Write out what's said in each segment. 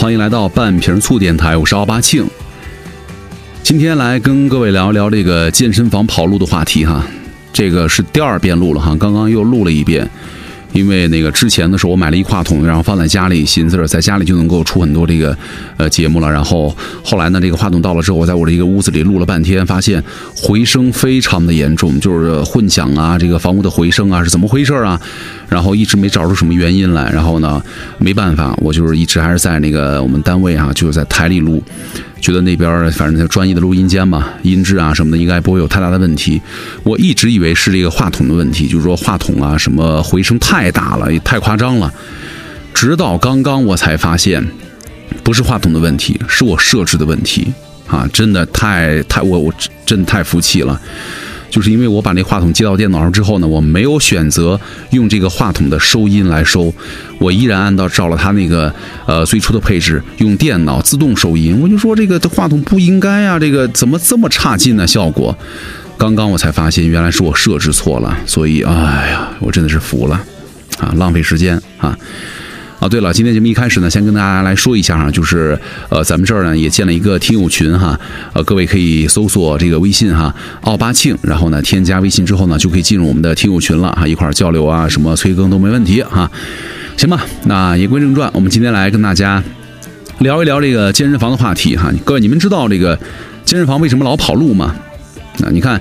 欢迎来到半瓶醋电台，我是奥巴庆。今天来跟各位聊一聊这个健身房跑路的话题哈，这个是第二遍录了哈，刚刚又录了一遍。因为那个之前的时候，我买了一话筒，然后放在家里，寻思着在家里就能够出很多这个呃节目了。然后后来呢，这个话筒到了之后，我在我这个屋子里录了半天，发现回声非常的严重，就是混响啊，这个房屋的回声啊是怎么回事啊？然后一直没找出什么原因来。然后呢，没办法，我就是一直还是在那个我们单位啊，就是在台里录。觉得那边反正就专业的录音间嘛，音质啊什么的应该不会有太大的问题。我一直以为是这个话筒的问题，就是说话筒啊什么回声太大了，也太夸张了。直到刚刚我才发现，不是话筒的问题，是我设置的问题啊！真的太太我我真的太服气了。就是因为我把那话筒接到电脑上之后呢，我没有选择用这个话筒的收音来收，我依然按照照了它那个呃最初的配置，用电脑自动收音。我就说这个这话筒不应该啊，这个怎么这么差劲呢？效果，刚刚我才发现原来是我设置错了，所以哎呀，我真的是服了啊，浪费时间啊。啊，对了，今天节目一开始呢，先跟大家来说一下哈，就是呃，咱们这儿呢也建了一个听友群哈，呃，各位可以搜索这个微信哈，奥巴庆，然后呢添加微信之后呢，就可以进入我们的听友群了哈，一块儿交流啊，什么催更都没问题哈。行吧，那言归正传，我们今天来跟大家聊一聊这个健身房的话题哈。各位，你们知道这个健身房为什么老跑路吗？啊，你看。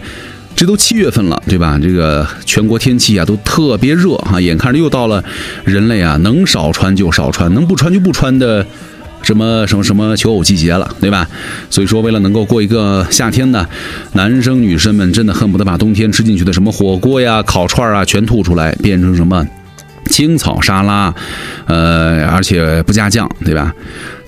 这都七月份了，对吧？这个全国天气啊都特别热哈，眼看着又到了人类啊能少穿就少穿，能不穿就不穿的什么什么什么求偶季节了，对吧？所以说，为了能够过一个夏天呢，男生女生们真的恨不得把冬天吃进去的什么火锅呀、烤串啊全吐出来，变成什么青草沙拉，呃，而且不加酱，对吧？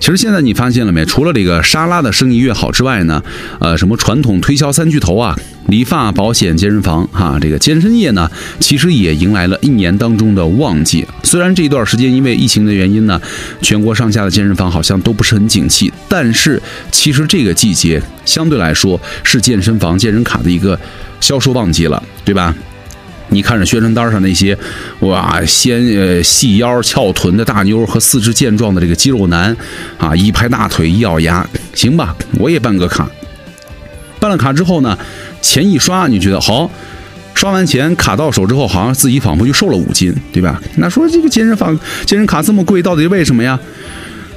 其实现在你发现了没？除了这个沙拉的生意越好之外呢，呃，什么传统推销三巨头啊，理发、保险、健身房，哈，这个健身业呢，其实也迎来了一年当中的旺季。虽然这一段时间因为疫情的原因呢，全国上下的健身房好像都不是很景气，但是其实这个季节相对来说是健身房健身卡的一个销售旺季了，对吧？你看着宣传单上那些，哇，纤呃细腰翘臀的大妞和四肢健壮的这个肌肉男，啊，一拍大腿一咬牙，行吧，我也办个卡。办了卡之后呢，钱一刷，你觉得好？刷完钱卡到手之后，好像自己仿佛就瘦了五斤，对吧？那说这个健身房健身卡这么贵，到底为什么呀？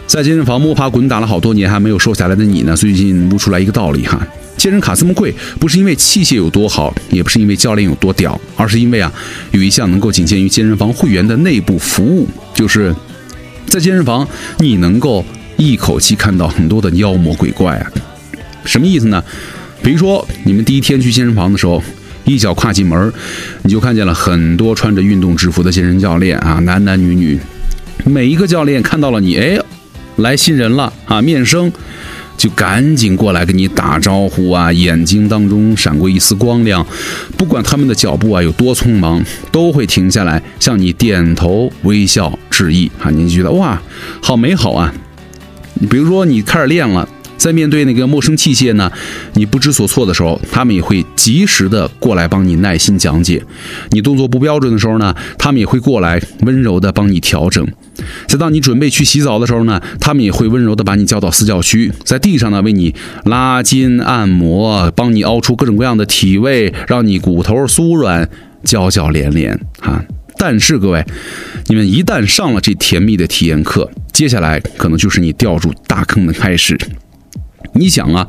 在健身房摸爬滚打了好多年还没有瘦下来的你呢，最近悟出来一个道理哈。健身卡这么贵，不是因为器械有多好，也不是因为教练有多屌，而是因为啊，有一项能够仅限于健身房会员的内部服务，就是在健身房你能够一口气看到很多的妖魔鬼怪啊。什么意思呢？比如说你们第一天去健身房的时候，一脚跨进门，你就看见了很多穿着运动制服的健身教练啊，男男女女，每一个教练看到了你，哎，来新人了啊，面生。就赶紧过来跟你打招呼啊！眼睛当中闪过一丝光亮，不管他们的脚步啊有多匆忙，都会停下来向你点头微笑致意啊！你就觉得哇，好美好啊！你比如说你开始练了。在面对那个陌生器械呢，你不知所措的时候，他们也会及时的过来帮你耐心讲解。你动作不标准的时候呢，他们也会过来温柔的帮你调整。在当你准备去洗澡的时候呢，他们也会温柔的把你叫到私教区，在地上呢为你拉筋按摩，帮你凹出各种各样的体位，让你骨头酥软，娇娇连连啊！但是各位，你们一旦上了这甜蜜的体验课，接下来可能就是你掉入大坑的开始。你想啊，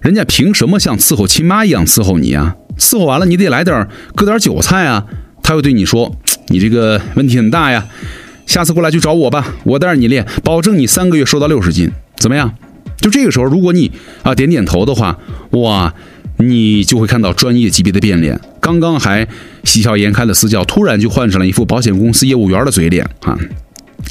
人家凭什么像伺候亲妈一样伺候你啊？伺候完了，你得来点割点韭菜啊！他会对你说：“你这个问题很大呀，下次过来就找我吧，我带着你练，保证你三个月瘦到六十斤，怎么样？”就这个时候，如果你啊点点头的话，哇，你就会看到专业级别的变脸。刚刚还喜笑颜开的私教，突然就换上了一副保险公司业务员的嘴脸啊！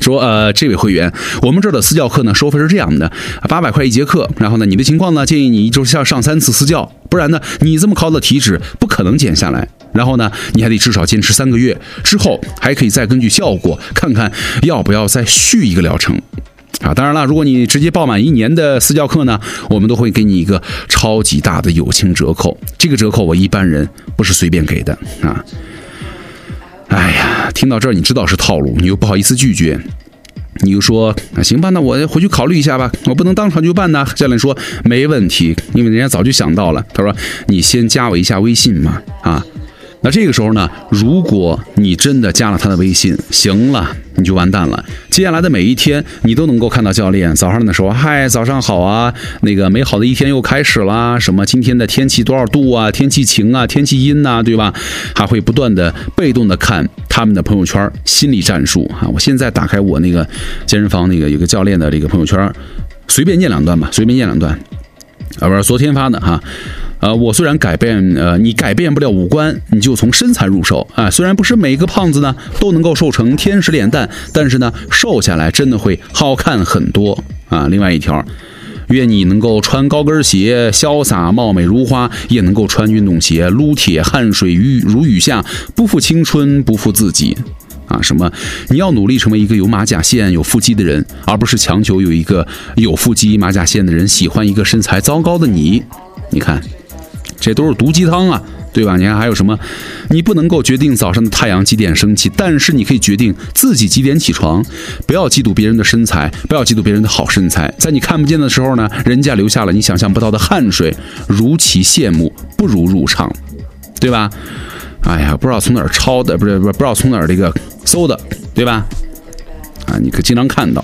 说呃，这位会员，我们这儿的私教课呢，收费是这样的，八百块一节课。然后呢，你的情况呢，建议你一周要上三次私教，不然呢，你这么高的体脂不可能减下来。然后呢，你还得至少坚持三个月，之后还可以再根据效果看看要不要再续一个疗程。啊，当然了，如果你直接报满一年的私教课呢，我们都会给你一个超级大的友情折扣。这个折扣我一般人不是随便给的啊。哎呀，听到这儿，你知道是套路，你又不好意思拒绝，你就说，行吧，那我回去考虑一下吧，我不能当场就办呐。教练说没问题，因为人家早就想到了。他说你先加我一下微信嘛，啊。那这个时候呢，如果你真的加了他的微信，行了，你就完蛋了。接下来的每一天，你都能够看到教练早上的时候，嗨，早上好啊，那个美好的一天又开始啦。什么今天的天气多少度啊？天气晴啊？天气阴呐？对吧？还会不断的被动的看他们的朋友圈，心理战术啊。我现在打开我那个健身房那个有个教练的这个朋友圈，随便念两段吧，随便念两段，啊，不是昨天发的哈。呃，我虽然改变，呃，你改变不了五官，你就从身材入手啊。虽然不是每个胖子呢都能够瘦成天使脸蛋，但是呢，瘦下来真的会好看很多啊。另外一条，愿你能够穿高跟鞋，潇洒貌美如花，也能够穿运动鞋，撸铁汗水雨如雨下，不负青春，不负自己啊。什么？你要努力成为一个有马甲线、有腹肌的人，而不是强求有一个有腹肌、马甲线的人喜欢一个身材糟糕的你。你看。这都是毒鸡汤啊，对吧？你看还有什么？你不能够决定早上的太阳几点升起，但是你可以决定自己几点起床。不要嫉妒别人的身材，不要嫉妒别人的好身材。在你看不见的时候呢，人家留下了你想象不到的汗水，如其羡慕，不如入场，对吧？哎呀，不知道从哪儿抄的，不是不是不知道从哪儿这个搜的，对吧？啊，你可经常看到。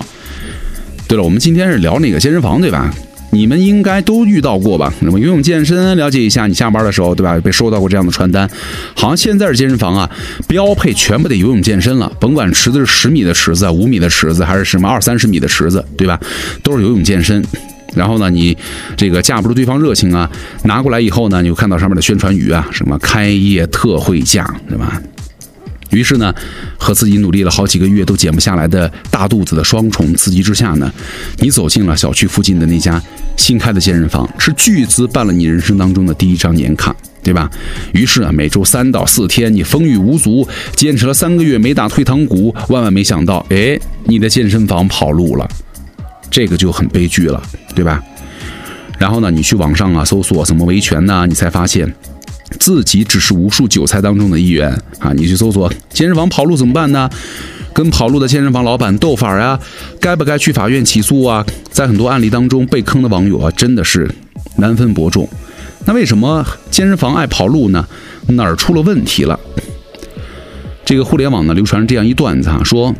对了，我们今天是聊那个健身房，对吧？你们应该都遇到过吧？那么游泳健身，了解一下，你下班的时候，对吧？被收到过这样的传单，好像现在的健身房啊，标配全部得游泳健身了，甭管池子是十米的池子、五米的池子，还是什么二三十米的池子，对吧？都是游泳健身。然后呢，你这个架不住对方热情啊，拿过来以后呢，你就看到上面的宣传语啊，什么开业特惠价，对吧？于是呢，和自己努力了好几个月都减不下来的大肚子的双重刺激之下呢，你走进了小区附近的那家新开的健身房，是巨资办了你人生当中的第一张年卡，对吧？于是啊，每周三到四天，你风雨无阻，坚持了三个月没打退堂鼓，万万没想到，哎，你的健身房跑路了，这个就很悲剧了，对吧？然后呢，你去网上啊搜索怎么维权呢？你才发现。自己只是无数韭菜当中的一员啊！你去搜索健身房跑路怎么办呢？跟跑路的健身房老板斗法呀？该不该去法院起诉啊？在很多案例当中，被坑的网友啊，真的是难分伯仲。那为什么健身房爱跑路呢？哪儿出了问题了？这个互联网呢，流传这样一段子啊，说。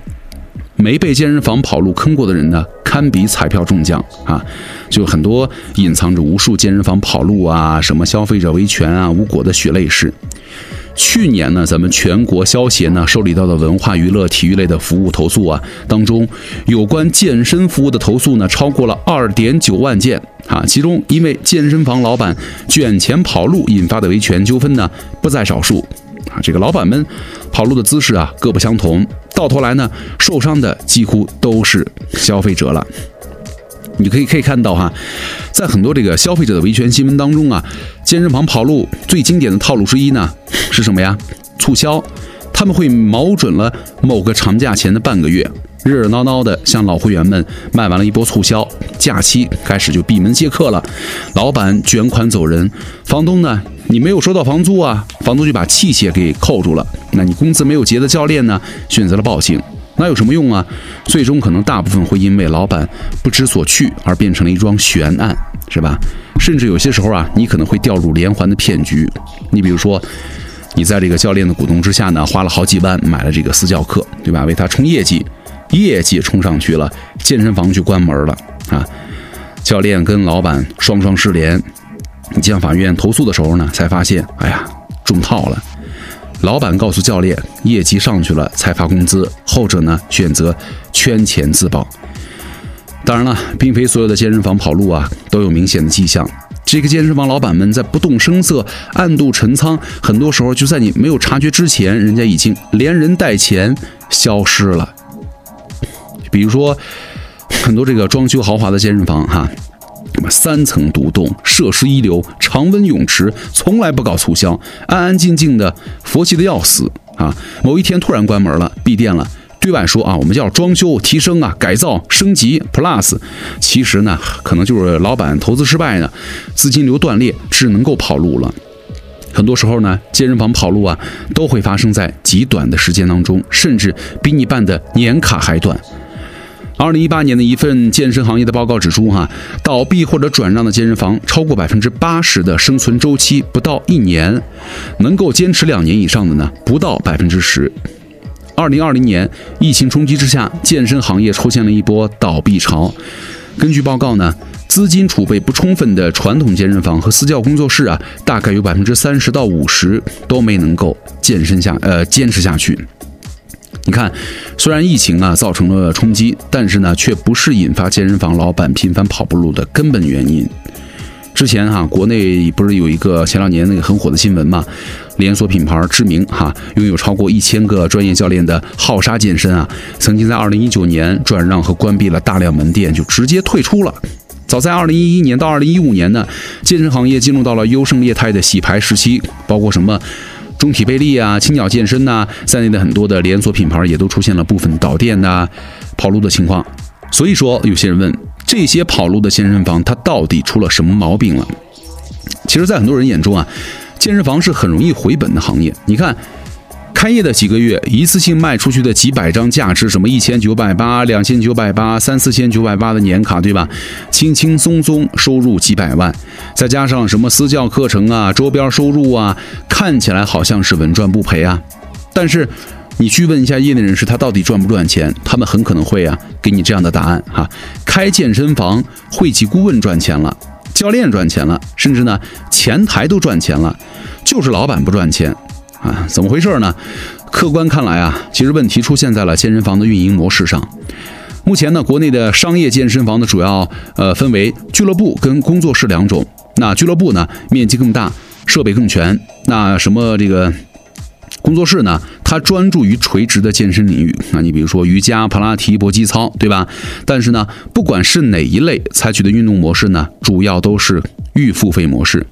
没被健身房跑路坑过的人呢，堪比彩票中奖啊！就很多隐藏着无数健身房跑路啊、什么消费者维权啊、无果的血泪史。去年呢，咱们全国消协呢受理到的文化娱乐体育类的服务投诉啊当中，有关健身服务的投诉呢超过了二点九万件啊，其中因为健身房老板卷钱跑路引发的维权纠纷呢不在少数。啊，这个老板们跑路的姿势啊，各不相同，到头来呢，受伤的几乎都是消费者了。你可以可以看到哈，在很多这个消费者的维权新闻当中啊，健身房跑路最经典的套路之一呢是什么呀？促销，他们会瞄准了某个长假前的半个月。热热闹闹的向老会员们卖完了一波促销，假期开始就闭门谢客了。老板卷款走人，房东呢，你没有收到房租啊，房东就把器械给扣住了。那你工资没有结的教练呢，选择了报警，那有什么用啊？最终可能大部分会因为老板不知所去而变成了一桩悬案，是吧？甚至有些时候啊，你可能会掉入连环的骗局。你比如说，你在这个教练的鼓动之下呢，花了好几万买了这个私教课，对吧？为他冲业绩。业绩冲上去了，健身房就关门了啊！教练跟老板双双失联。你向法院投诉的时候呢，才发现，哎呀，中套了。老板告诉教练，业绩上去了才发工资，后者呢选择圈钱自保。当然了，并非所有的健身房跑路啊都有明显的迹象。这个健身房老板们在不动声色、暗度陈仓，很多时候就在你没有察觉之前，人家已经连人带钱消失了。比如说，很多这个装修豪华的健身房，哈，三层独栋，设施一流，常温泳池，从来不搞促销，安安静静的，佛系的要死啊！某一天突然关门了，闭店了，对外说啊，我们要装修、提升啊，改造、升级，Plus，其实呢，可能就是老板投资失败呢，资金流断裂，只能够跑路了。很多时候呢，健身房跑路啊，都会发生在极短的时间当中，甚至比你办的年卡还短。二零一八年的一份健身行业的报告指出，哈，倒闭或者转让的健身房超过百分之八十的生存周期不到一年，能够坚持两年以上的呢不到百分之十。二零二零年疫情冲击之下，健身行业出现了一波倒闭潮。根据报告呢，资金储备不充分的传统健身房和私教工作室啊，大概有百分之三十到五十都没能够健身下呃坚持下去。你看，虽然疫情啊造成了冲击，但是呢，却不是引发健身房老板频繁跑步路的根本原因。之前哈，国内不是有一个前两年那个很火的新闻嘛？连锁品牌知名哈，拥有超过一千个专业教练的浩沙健身啊，曾经在二零一九年转让和关闭了大量门店，就直接退出了。早在二零一一年到二零一五年呢，健身行业进入到了优胜劣汰的洗牌时期，包括什么中体倍利啊、青鸟健身呐在内的很多的连锁品牌也都出现了部分倒店呐、跑路的情况。所以说，有些人问。这些跑路的健身房，它到底出了什么毛病了？其实，在很多人眼中啊，健身房是很容易回本的行业。你看，开业的几个月，一次性卖出去的几百张价值什么一千九百八、两千九百八、三四千九百八的年卡，对吧？轻轻松松收入几百万，再加上什么私教课程啊、周边收入啊，看起来好像是稳赚不赔啊。但是，你去问一下业内人士，他到底赚不赚钱？他们很可能会啊，给你这样的答案哈：开健身房，会计顾问赚钱了，教练赚钱了，甚至呢前台都赚钱了，就是老板不赚钱啊？怎么回事呢？客观看来啊，其实问题出现在了健身房的运营模式上。目前呢，国内的商业健身房呢，主要呃分为俱乐部跟工作室两种。那俱乐部呢，面积更大，设备更全。那什么这个？工作室呢，它专注于垂直的健身领域。那你比如说瑜伽、普拉提、搏击操，对吧？但是呢，不管是哪一类，采取的运动模式呢，主要都是预付费模式。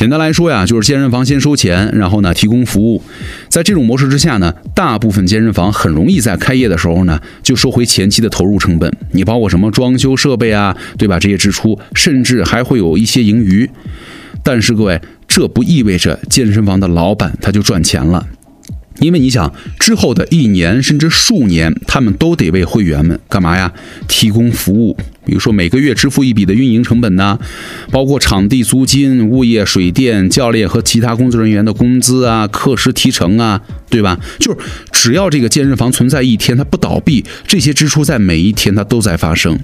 简单来说呀，就是健身房先收钱，然后呢提供服务。在这种模式之下呢，大部分健身房很容易在开业的时候呢，就收回前期的投入成本。你包括什么装修设备啊，对吧？这些支出，甚至还会有一些盈余。但是各位。这不意味着健身房的老板他就赚钱了，因为你想之后的一年甚至数年，他们都得为会员们干嘛呀？提供服务，比如说每个月支付一笔的运营成本呢，包括场地租金、物业、水电、教练和其他工作人员的工资啊、课时提成啊，对吧？就是只要这个健身房存在一天，它不倒闭，这些支出在每一天它都在发生。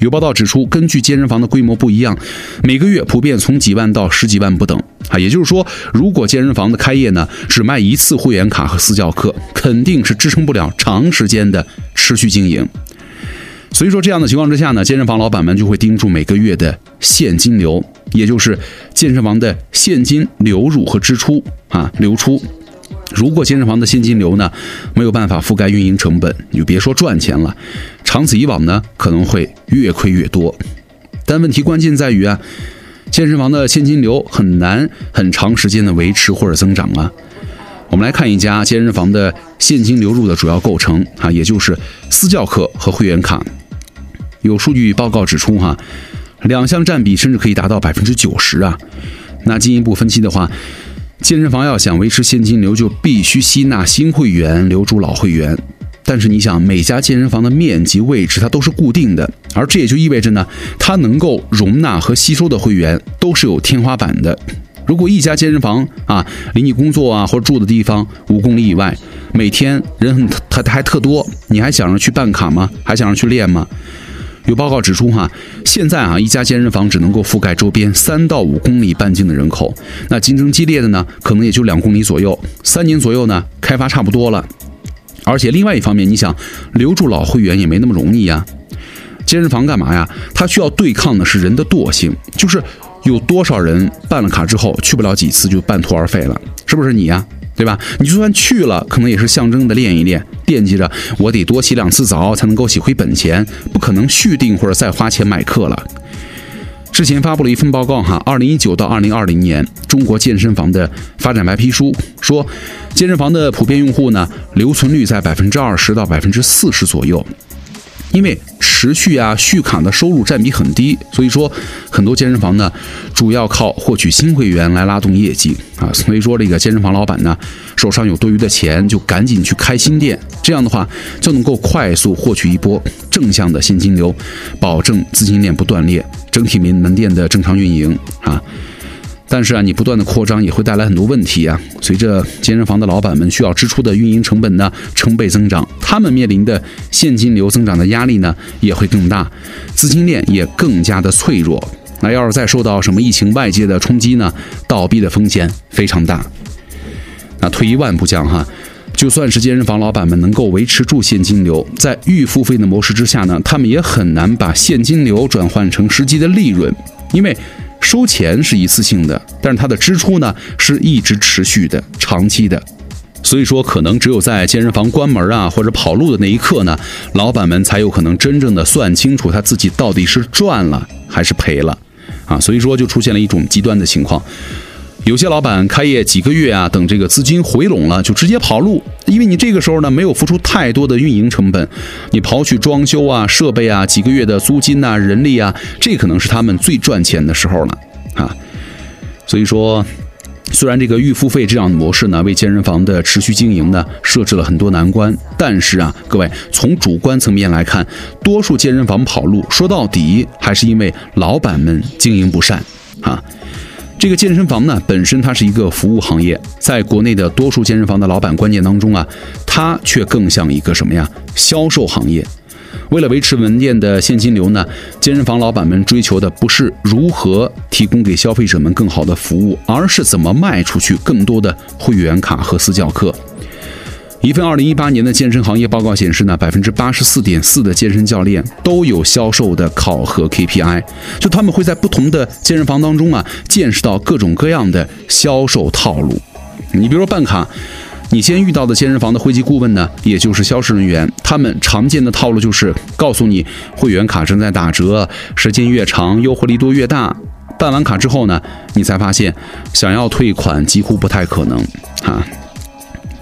有报道指出，根据健身房的规模不一样，每个月普遍从几万到十几万不等啊。也就是说，如果健身房的开业呢，只卖一次会员卡和私教课，肯定是支撑不了长时间的持续经营。所以说，这样的情况之下呢，健身房老板们就会盯住每个月的现金流，也就是健身房的现金流入和支出啊流出。如果健身房的现金流呢没有办法覆盖运营成本，你就别说赚钱了，长此以往呢可能会越亏越多。但问题关键在于啊，健身房的现金流很难很长时间的维持或者增长啊。我们来看一家健身房的现金流入的主要构成啊，也就是私教课和会员卡。有数据报告指出哈，两项占比甚至可以达到百分之九十啊。那进一步分析的话。健身房要想维持现金流，就必须吸纳新会员，留住老会员。但是你想，每家健身房的面积、位置它都是固定的，而这也就意味着呢，它能够容纳和吸收的会员都是有天花板的。如果一家健身房啊，离你工作啊或者住的地方五公里以外，每天人很还还特多，你还想着去办卡吗？还想着去练吗？有报告指出，哈，现在啊，一家健身房只能够覆盖周边三到五公里半径的人口，那竞争激烈的呢，可能也就两公里左右。三年左右呢，开发差不多了。而且另外一方面，你想留住老会员也没那么容易呀。健身房干嘛呀？它需要对抗的是人的惰性，就是有多少人办了卡之后去不了几次就半途而废了，是不是你呀？对吧？你就算去了，可能也是象征的练一练，惦记着我得多洗两次澡才能够洗回本钱，不可能续订或者再花钱买课了。之前发布了一份报告哈，二零一九到二零二零年中国健身房的发展白皮书，说健身房的普遍用户呢留存率在百分之二十到百分之四十左右。因为持续啊续卡的收入占比很低，所以说很多健身房呢主要靠获取新会员来拉动业绩啊。所以说这个健身房老板呢手上有多余的钱，就赶紧去开新店，这样的话就能够快速获取一波正向的现金流，保证资金链不断裂，整体门门店的正常运营啊。但是啊，你不断的扩张也会带来很多问题啊。随着健身房的老板们需要支出的运营成本呢成倍增长，他们面临的现金流增长的压力呢也会更大，资金链也更加的脆弱。那要是再受到什么疫情外界的冲击呢，倒闭的风险非常大。那退一万步讲哈，就算是健身房老板们能够维持住现金流，在预付费的模式之下呢，他们也很难把现金流转换成实际的利润，因为。收钱是一次性的，但是它的支出呢是一直持续的、长期的，所以说可能只有在健身房关门啊或者跑路的那一刻呢，老板们才有可能真正的算清楚他自己到底是赚了还是赔了啊，所以说就出现了一种极端的情况。有些老板开业几个月啊，等这个资金回笼了，就直接跑路，因为你这个时候呢没有付出太多的运营成本，你刨去装修啊、设备啊、几个月的租金呐、人力啊，这可能是他们最赚钱的时候了啊。所以说，虽然这个预付费这样的模式呢，为健身房的持续经营呢设置了很多难关，但是啊，各位从主观层面来看，多数健身房跑路，说到底还是因为老板们经营不善啊。这个健身房呢，本身它是一个服务行业，在国内的多数健身房的老板观念当中啊，它却更像一个什么呀？销售行业。为了维持门店的现金流呢，健身房老板们追求的不是如何提供给消费者们更好的服务，而是怎么卖出去更多的会员卡和私教课。一份二零一八年的健身行业报告显示呢，百分之八十四点四的健身教练都有销售的考核 KPI，就他们会在不同的健身房当中啊，见识到各种各样的销售套路。你比如说办卡，你先遇到的健身房的会籍顾问呢，也就是销售人员，他们常见的套路就是告诉你会员卡正在打折，时间越长优惠力度越大。办完卡之后呢，你才发现想要退款几乎不太可能啊。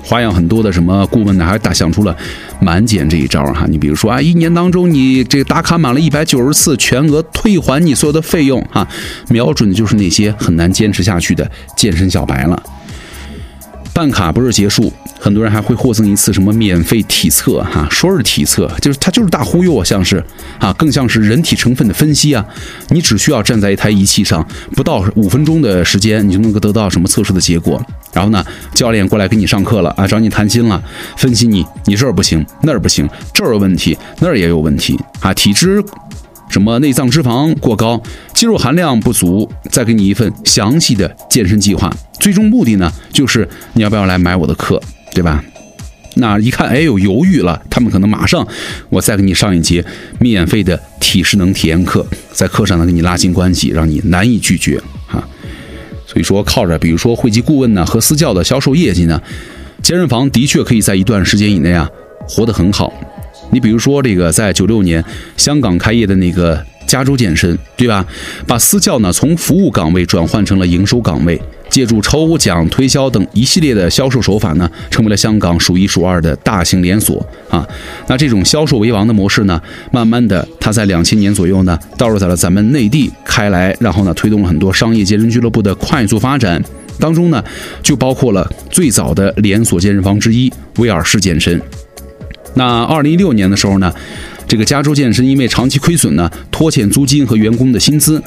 花样很多的什么顾问呢，还打想出了满减这一招哈。你比如说啊，一年当中你这打卡满了一百九十次，全额退还你所有的费用哈，瞄准的就是那些很难坚持下去的健身小白了。办卡不是结束。很多人还会获赠一次什么免费体测哈，说是体测，就是它就是大忽悠啊，像是啊，更像是人体成分的分析啊。你只需要站在一台仪器上，不到五分钟的时间，你就能够得到什么测试的结果。然后呢，教练过来给你上课了啊，找你谈心了，分析你，你这儿不行，那儿不行，这儿有问题，那儿也有问题啊，体质。什么内脏脂肪过高，肌肉含量不足，再给你一份详细的健身计划。最终目的呢，就是你要不要来买我的课。对吧？那一看，哎呦，犹豫了。他们可能马上，我再给你上一节免费的体适能体验课，在课上呢给你拉近关系，让你难以拒绝啊。所以说，靠着比如说会籍顾问呢和私教的销售业绩呢，健身房的确可以在一段时间以内啊活得很好。你比如说这个，在九六年香港开业的那个加州健身，对吧？把私教呢从服务岗位转换成了营收岗位。借助抽奖、推销等一系列的销售手法呢，成为了香港数一数二的大型连锁啊。那这种销售为王的模式呢，慢慢的，它在两千年左右呢，倒入在了咱们内地开来，然后呢，推动了很多商业健身俱乐部的快速发展。当中呢，就包括了最早的连锁健身房之一威尔士健身。那二零一六年的时候呢。这个加州健身因为长期亏损呢，拖欠租金和员工的薪资，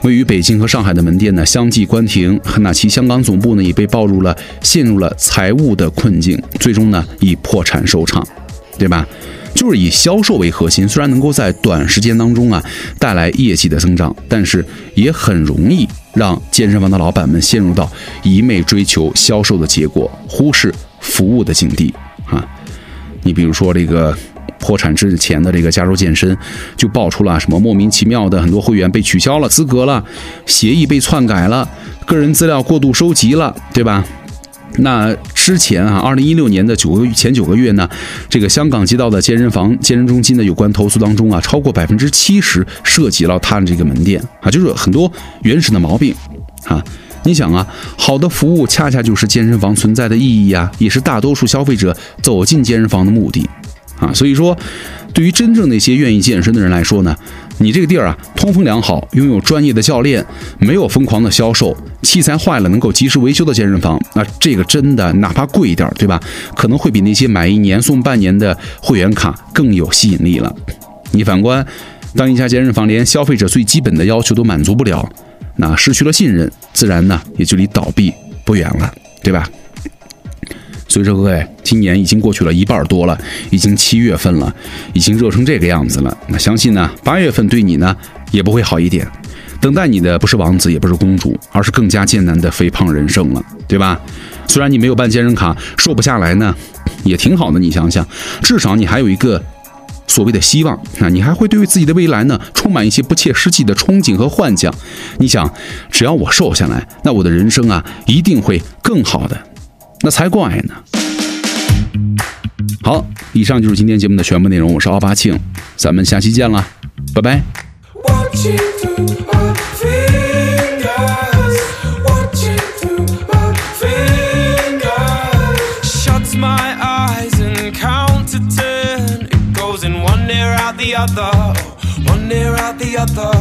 位于北京和上海的门店呢相继关停，那其香港总部呢也被爆入了陷入了财务的困境，最终呢以破产收场，对吧？就是以销售为核心，虽然能够在短时间当中啊带来业绩的增长，但是也很容易让健身房的老板们陷入到一味追求销售的结果，忽视服务的境地啊。你比如说这个。破产之前的这个加州健身，就爆出了什么莫名其妙的很多会员被取消了资格了，协议被篡改了，个人资料过度收集了，对吧？那之前啊，二零一六年的九个前九个月呢，这个香港接到的健身房、健身中心的有关投诉当中啊，超过百分之七十涉及了他的这个门店啊，就是很多原始的毛病啊。你想啊，好的服务恰恰就是健身房存在的意义呀，也是大多数消费者走进健身房的目的。啊。所以说，对于真正那些愿意健身的人来说呢，你这个地儿啊，通风良好，拥有专业的教练，没有疯狂的销售，器材坏了能够及时维修的健身房，那这个真的哪怕贵一点，对吧？可能会比那些买一年送半年的会员卡更有吸引力了。你反观，当一家健身房连消费者最基本的要求都满足不了，那失去了信任，自然呢也就离倒闭不远了，对吧？所以说，各位，今年已经过去了一半多了，已经七月份了，已经热成这个样子了。那相信呢，八月份对你呢也不会好一点。等待你的不是王子，也不是公主，而是更加艰难的肥胖人生了，对吧？虽然你没有办健身卡，瘦不下来呢，也挺好的。你想想，至少你还有一个所谓的希望啊，你还会对于自己的未来呢充满一些不切实际的憧憬和幻想。你想，只要我瘦下来，那我的人生啊一定会更好的。那才怪呢！好，以上就是今天节目的全部内容。我是奥巴庆，咱们下期见了，拜拜。One near, out the other, one near, out the other.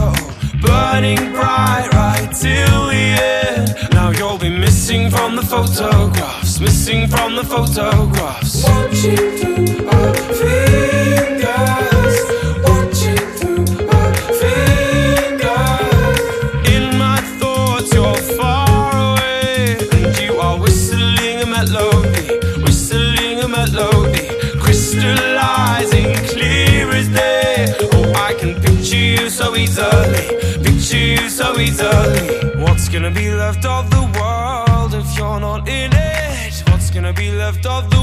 Burning bright right till the end. Now you'll be missing from the photographs, missing from the photographs. Watching through our feet. What's gonna be left of the world? if you're not in it? What's gonna be left of the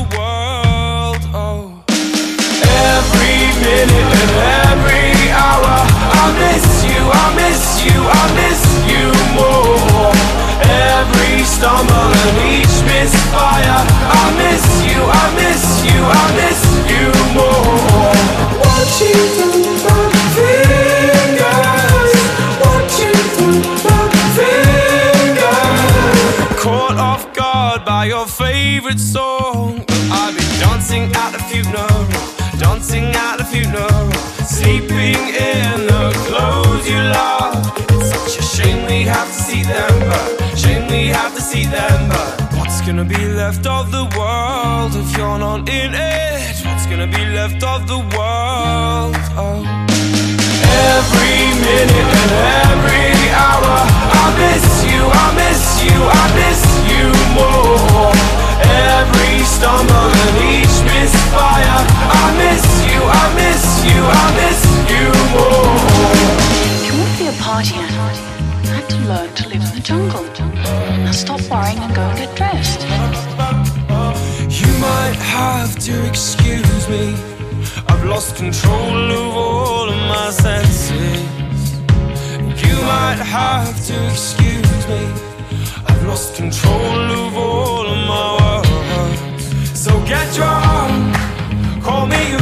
left of the world? Oh. Every minute and every hour, I miss you, I miss you, I miss you more. Every stumble and each misfire, I miss you, I miss you, I miss you more. If you want to be a party animal, you have to learn to live in the jungle. Now stop worrying and go and get dressed. You might have to excuse me. I've lost control of all of my senses. You might have to excuse me. I've lost control of all of my words. So get your arm, call me